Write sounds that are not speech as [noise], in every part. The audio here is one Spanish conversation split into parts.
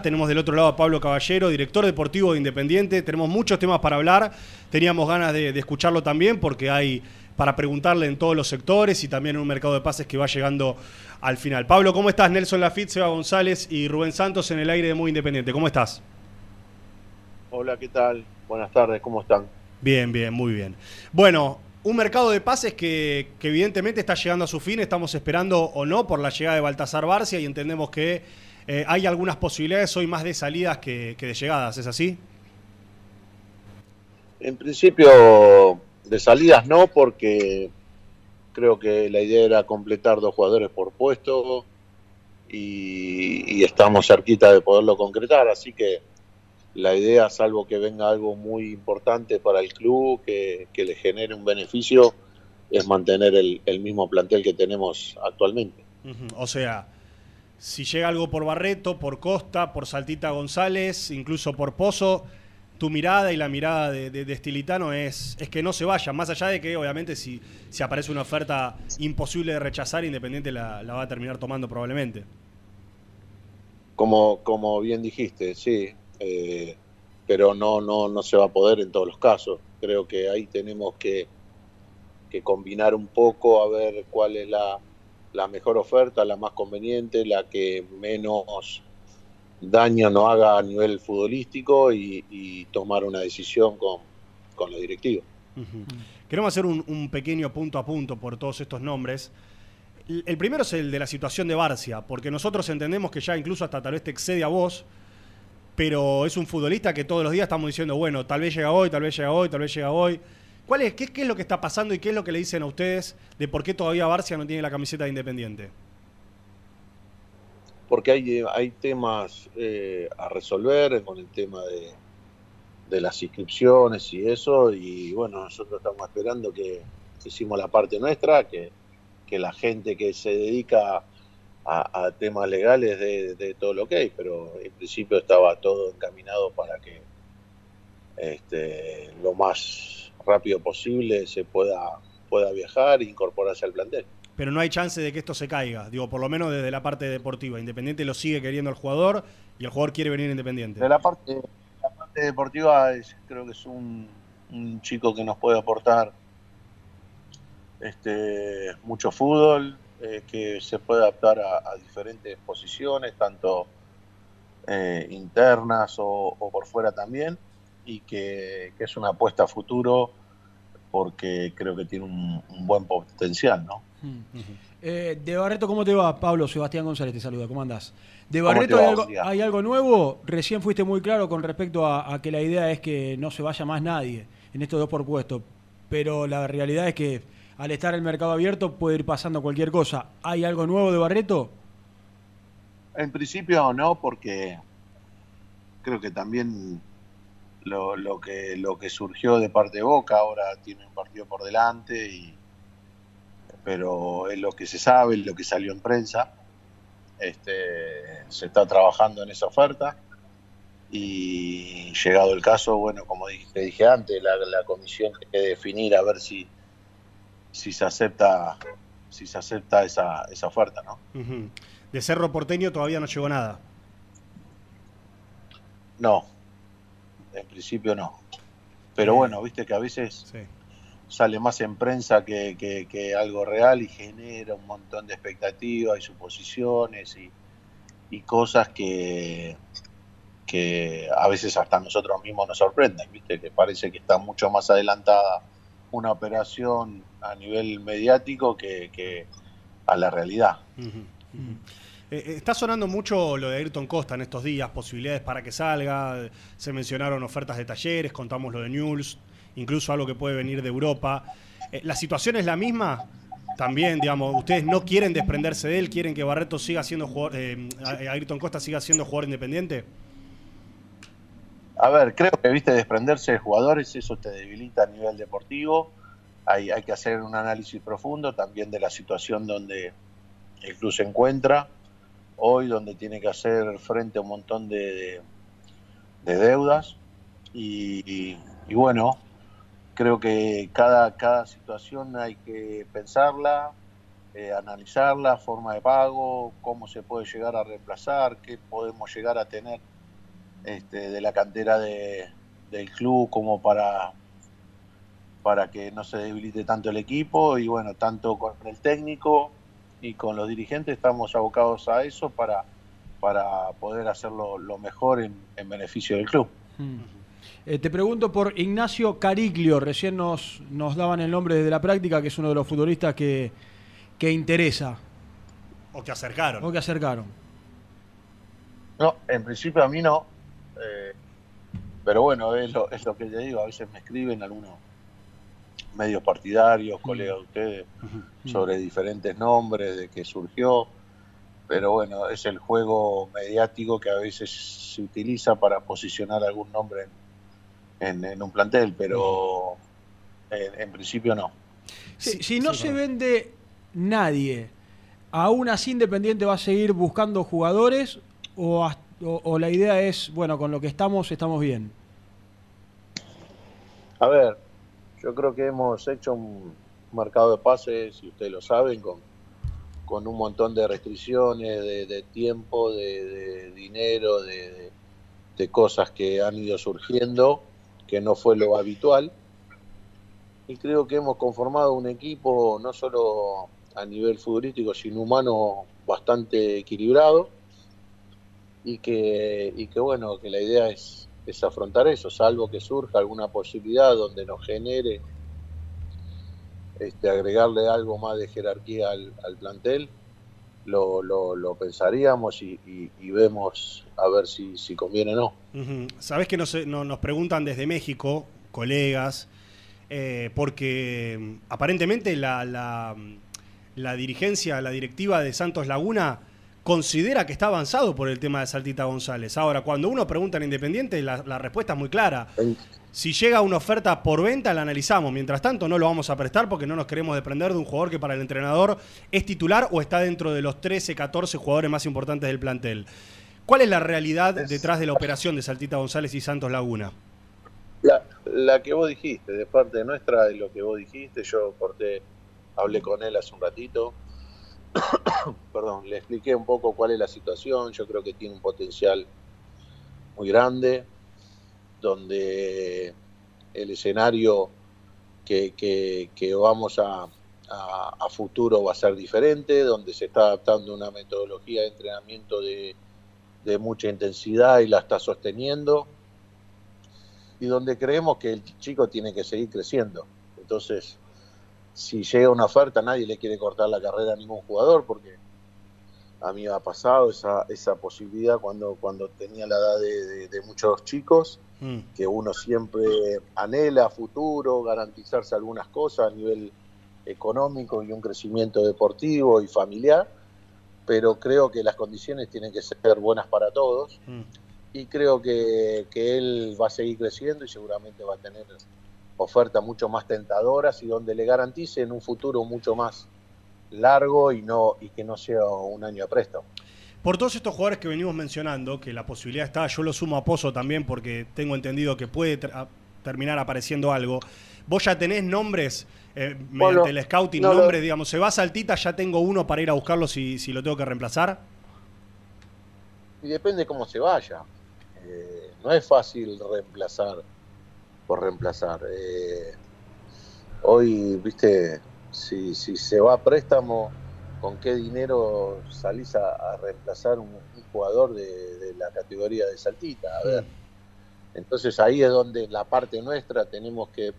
Tenemos del otro lado a Pablo Caballero, director deportivo de Independiente. Tenemos muchos temas para hablar. Teníamos ganas de, de, escucharlo también porque hay para preguntarle en todos los sectores y también en un mercado de pases que va llegando al final. Pablo, ¿cómo estás? Nelson Lafitte, Seba González y Rubén Santos en el aire de Muy Independiente. ¿Cómo estás? Hola, ¿qué tal? Buenas tardes, ¿cómo están? Bien, bien, muy bien. Bueno, un mercado de pases que, que evidentemente está llegando a su fin. Estamos esperando o no por la llegada de Baltasar Barcia y entendemos que eh, hay algunas posibilidades hoy más de salidas que, que, de llegadas, ¿es así? En principio, de salidas no, porque creo que la idea era completar dos jugadores por puesto y, y estamos cerquita de poderlo concretar, así que la idea, salvo que venga algo muy importante para el club, que, que le genere un beneficio, es mantener el, el mismo plantel que tenemos actualmente. Uh -huh. O sea, si llega algo por Barreto, por Costa, por Saltita González, incluso por Pozo, tu mirada y la mirada de, de, de es, es, que no se vaya, más allá de que obviamente si, si aparece una oferta imposible de rechazar, Independiente la, la va a terminar tomando probablemente. Como, como bien dijiste, sí, eh, pero no, no, no se va a poder en todos los casos. Creo que ahí tenemos que, que combinar un poco a ver cuál es la, la mejor oferta, la más conveniente, la que menos daño no haga a nivel futbolístico y, tomar una decisión con, con los directivos. Queremos hacer un, pequeño punto a punto por todos estos nombres. El primero es el de la situación de Barcia, porque nosotros entendemos que ya incluso hasta tal vez te excede a vos, pero es un futbolista que todos los días estamos diciendo, bueno, tal vez llega hoy, tal vez llega hoy, tal vez llega hoy. ¿Cuál es, qué, qué, es lo que está pasando y qué es lo que le dicen a ustedes de por qué todavía Barcia no tiene la camiseta de Independiente? Porque hay, hay temas eh, a resolver con el tema de, de, las inscripciones y eso, y bueno, nosotros estamos esperando que hicimos la parte nuestra, que, que la gente que se dedica a, temas legales de, de, todo lo que hay, pero en principio estaba todo encaminado para que este, lo más rápido posible se pueda, pueda viajar e incorporarse al plantel. Pero no hay chance de que esto se caiga, digo, por lo menos desde la parte deportiva. Independiente lo sigue queriendo el jugador y el jugador quiere venir Independiente. De la parte, la parte deportiva es, creo que es un, un, chico que nos puede aportar este, mucho fútbol, eh, que se puede adaptar a, a diferentes posiciones, tanto eh, internas o, o, por fuera también, y que, que, es una apuesta a futuro porque creo que tiene un, un buen potencial, ¿no? Uh -huh. eh, de Barreto, ¿cómo te va? Pablo, Sebastián González te saluda, ¿cómo andás? De Barreto hay algo, hay algo, nuevo, recién fuiste muy claro con respecto a, a, que la idea es que no se vaya más nadie en estos dos por puesto, pero la realidad es que al estar el mercado abierto puede ir pasando cualquier cosa. ¿Hay algo nuevo de Barreto? En principio no, porque creo que también lo, lo, que, lo que surgió de parte de Boca ahora tiene un partido por delante, y, pero es lo que se sabe, lo que salió en prensa. Este, se está trabajando en esa oferta y llegado el caso, bueno, como dije, dije antes, la, la comisión tiene que definir a ver si si se acepta si se acepta esa, esa oferta, ¿no? Uh -huh. De Cerro Porteño todavía no llegó nada. No, en principio no. Pero bueno, viste que a veces sí. sale más en prensa que, que, que, algo real y genera un montón de expectativas y suposiciones y, y cosas que, que a veces hasta nosotros mismos nos sorprenden, viste que parece que está mucho más adelantada una operación a nivel mediático que, que a la realidad. Uh -huh, uh -huh. Eh, está sonando mucho lo de Ayrton Costa en estos días, posibilidades para que salga, se mencionaron ofertas de talleres, contamos lo de News, incluso algo que puede venir de Europa. Eh, ¿La situación es la misma? También, digamos, ustedes no quieren desprenderse de él, quieren que Barreto siga siendo jugador, eh, Ayrton Costa siga siendo jugador independiente. A ver, creo que viste desprenderse de jugadores, eso te debilita a nivel deportivo. Hay, que hacer un análisis profundo también de la situación donde el club se encuentra hoy, donde tiene que hacer frente a un montón de, de, de deudas. Y, y, bueno, creo que cada, cada situación hay que pensarla, eh, analizarla, forma de pago, cómo se puede llegar a reemplazar, qué podemos llegar a tener este, de la cantera del club como para, para que no se debilite tanto el equipo y bueno, tanto con el técnico y con los dirigentes estamos abocados a eso para, para poder hacerlo lo mejor en, beneficio del club. Hmm. Eh, te pregunto por Ignacio Cariglio, recién nos, nos daban el nombre desde la práctica, que es uno de los futbolistas que, que interesa. O que acercaron. O que acercaron. No, en principio a mí no. Eh, pero bueno, es lo, es lo que te digo, a veces me escriben algunos medios partidarios, colegas de ustedes, sobre diferentes nombres, de que surgió. Pero bueno, es el juego mediático que a veces se utiliza para posicionar algún nombre en, un plantel, pero en, principio no. si no se vende nadie, ¿aún así Independiente va a seguir buscando jugadores o, o la idea es, bueno, con lo que estamos, estamos bien? A ver, yo creo que hemos hecho un mercado de pases, y ustedes lo saben, con, con un montón de restricciones, de, tiempo, de, dinero, de, cosas que han ido surgiendo, que no fue lo habitual. Y creo que hemos conformado un equipo no solo a nivel futbolístico, sino humano bastante equilibrado. Y que, y que bueno, que la idea es es afrontar eso, salvo que surja alguna posibilidad donde nos genere este, agregarle algo más de jerarquía al, plantel, lo, lo, pensaríamos y, vemos a ver si, si conviene o no. Sabes que nos, nos preguntan desde México, colegas, eh, porque mm, aparentemente la, la, la dirigencia, la directiva de Santos Laguna considera que está avanzado por el tema de Saltita González. Ahora, cuando uno pregunta en Independiente, la, respuesta es muy clara. Si llega una oferta por venta, la analizamos. Mientras tanto, no lo vamos a prestar porque no nos queremos desprender de un jugador que para el entrenador es titular o está dentro de los 13, 14 jugadores más importantes del plantel. ¿Cuál es la realidad detrás de la operación de Saltita González y Santos Laguna? La, la, que vos dijiste, de parte nuestra, de lo que vos dijiste, yo corté, hablé con él hace un ratito, [coughs] perdón, le expliqué un poco cuál es la situación, yo creo que tiene un potencial muy grande, donde el escenario que, vamos a, futuro va a ser diferente, donde se está adaptando una metodología de entrenamiento de, de mucha intensidad y la está sosteniendo, y donde creemos que el chico tiene que seguir creciendo. Entonces, si llega una oferta, nadie le quiere cortar la carrera a ningún jugador, porque a mí me ha pasado esa, esa posibilidad cuando, cuando tenía la edad de, muchos chicos, mm. que uno siempre anhela futuro, garantizarse algunas cosas a nivel económico y un crecimiento deportivo y familiar, pero creo que las condiciones tienen que ser buenas para todos mm. y creo que, que él va a seguir creciendo y seguramente va a tener ofertas mucho más tentadoras y donde le garanticen un futuro mucho más largo y no y que no sea un año de préstamo. Por todos estos jugadores que venimos mencionando, que la posibilidad está, yo lo sumo a Pozo también porque tengo entendido que puede terminar apareciendo algo. Vos ya tenés nombres eh, mediante el scouting, nombres, digamos, se va a Saltita, ya tengo uno para ir a buscarlo si, si lo tengo que reemplazar. Y depende cómo se vaya. Eh, no es fácil reemplazar por reemplazar. Eh, hoy, viste, si, si se va a préstamo, ¿con qué dinero salís a, reemplazar un, jugador de, la categoría de Saltita? A ver. Entonces ahí es donde la parte nuestra tenemos que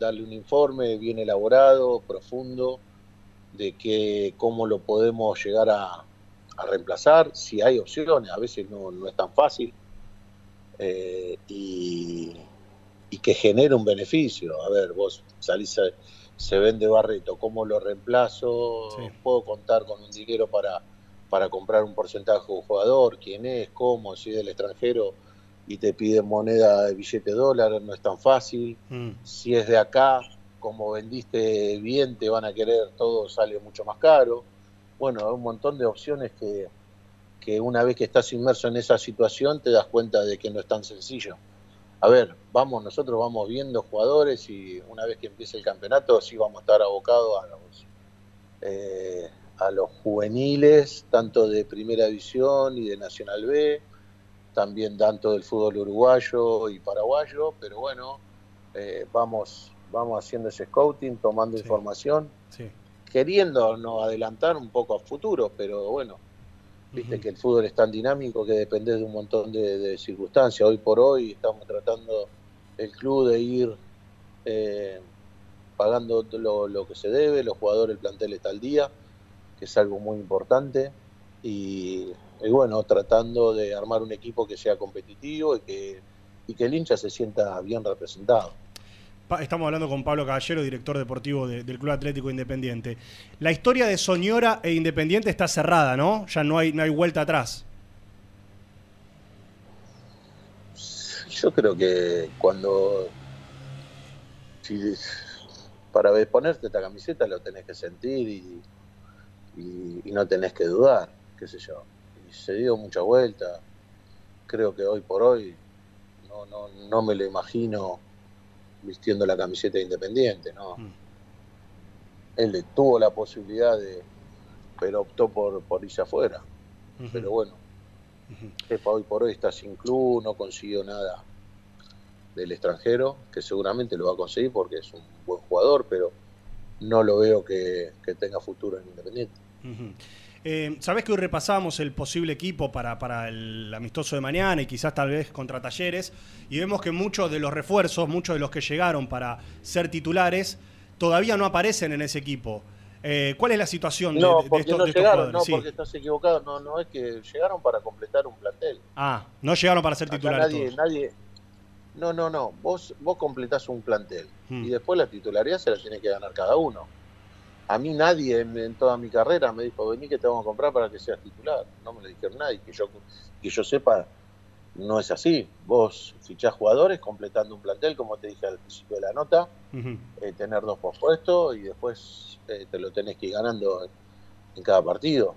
darle un informe bien elaborado, profundo, de que cómo lo podemos llegar a, reemplazar, si hay opciones, a veces no, no es tan fácil. Eh, y, y que genere un beneficio. A ver, vos salís, se vende Barreto, ¿cómo lo reemplazo? ¿Puedo contar con un dinero para, para comprar un porcentaje de un jugador? ¿Quién es? ¿Cómo? Si es del extranjero y te piden moneda de billete dólar, no es tan fácil. Mm. Si es de acá, como vendiste bien, te van a querer, todo sale mucho más caro. Bueno, hay un montón de opciones que, que una vez que estás inmerso en esa situación te das cuenta de que no es tan sencillo a ver, vamos, nosotros vamos viendo jugadores y una vez que empiece el campeonato sí vamos a estar abocados eh, a los juveniles, tanto de Primera División y de Nacional B, también tanto del fútbol uruguayo y paraguayo, pero bueno, eh, vamos, vamos haciendo ese scouting, tomando información, queriendo no adelantar un poco a futuro, pero bueno, viste que el fútbol es tan dinámico que depende de un montón de, circunstancias. Hoy por hoy estamos tratando el club de ir eh, pagando lo, que se debe, los jugadores, el plantel está al día, que es algo muy importante, y, bueno, tratando de armar un equipo que sea competitivo y que, y que el hincha se sienta bien representado. Estamos hablando con Pablo Caballero, director deportivo del Club Atlético Independiente. La historia de Soñora e Independiente está cerrada, ¿no? Ya no hay, no hay vuelta atrás. Yo creo que cuando para ponerte esta camiseta lo tenés que sentir y, no tenés que dudar, qué sé yo. Y se dio mucha vuelta. Creo que hoy por hoy no, no, no me lo imagino vistiendo la camiseta Independiente, ¿no? Mm. Él tuvo la posibilidad de, pero optó por, por irse afuera. Pero bueno, hoy por hoy está sin club, no consiguió nada del extranjero, que seguramente lo va a conseguir porque es un buen jugador, pero no lo veo que, tenga futuro en Independiente. Eh, Sabés que hoy repasamos el posible equipo para, para, el amistoso de mañana y quizás tal vez contra Talleres y vemos que muchos de los refuerzos, muchos de los que llegaron para ser titulares, todavía no aparecen en ese equipo. Eh, ¿Cuál es la situación de, de, estos, no llegaron, No, porque estás equivocado. No, no es que llegaron para completar un plantel. Ah, no llegaron para ser titulares. Nadie, nadie, no, no, no. Vos, vos completás un plantel hmm. y después la titularidad se la tiene que ganar cada uno. A mí nadie en, toda mi carrera me dijo, vení que te vamos a comprar para que seas titular. No me lo dijeron nadie. Que yo, que yo sepa, no es así. Vos fichás jugadores completando un plantel, como te dije al principio de la nota, eh, tener dos pospuestos y después eh, te lo tenés que ir ganando en, cada partido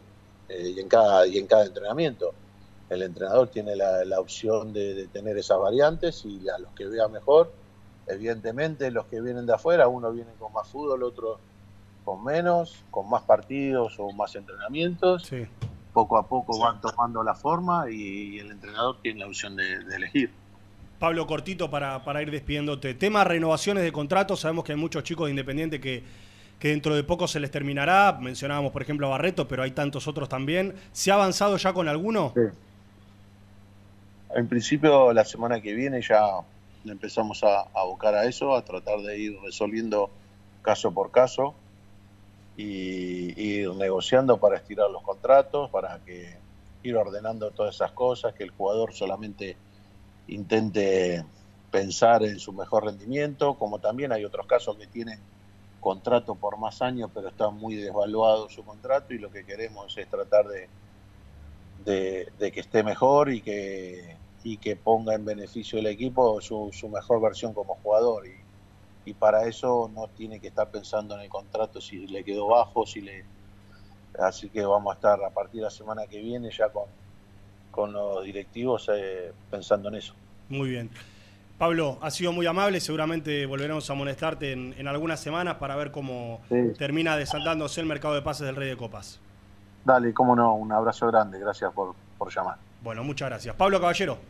eh, y, en cada, y en cada entrenamiento el entrenador tiene la, opción de, tener esas variantes y a los que vea mejor, evidentemente los que vienen de afuera, uno viene con más fútbol, otro con menos, con más partidos o más entrenamientos. Poco a poco van tomando la forma y, el entrenador tiene la opción de, elegir. Pablo, cortito para, para ir despidiéndote. Tema renovaciones de contratos, sabemos que hay muchos chicos de Independiente que, que dentro de poco se les terminará. Mencionábamos, por ejemplo, a Barreto, pero hay tantos otros también. ¿Se ha avanzado ya con alguno? Sí. En principio, la semana que viene ya empezamos a abocar a eso, a tratar de ir resolviendo caso por caso y, ir negociando para estirar los contratos, para que ir ordenando todas esas cosas, que el jugador solamente intente pensar en su mejor rendimiento, como también hay otros casos que tienen contrato por más años, pero está muy desvaluado su contrato y lo que queremos es tratar de, de que esté mejor y que y que ponga en beneficio del equipo su, mejor versión como jugador. Y, para eso no tiene que estar pensando en el contrato si le quedó bajo, si le... Así que vamos a estar a partir de la semana que viene ya con, con los directivos eh, pensando en eso. Muy bien. Pablo, ha sido muy amable, seguramente volveremos a molestarte en, algunas semanas para ver cómo termina desandándose el mercado de pases del Rey de Copas. Dale, cómo no, un abrazo grande, gracias por, por llamar. Bueno, muchas gracias. Pablo Caballero,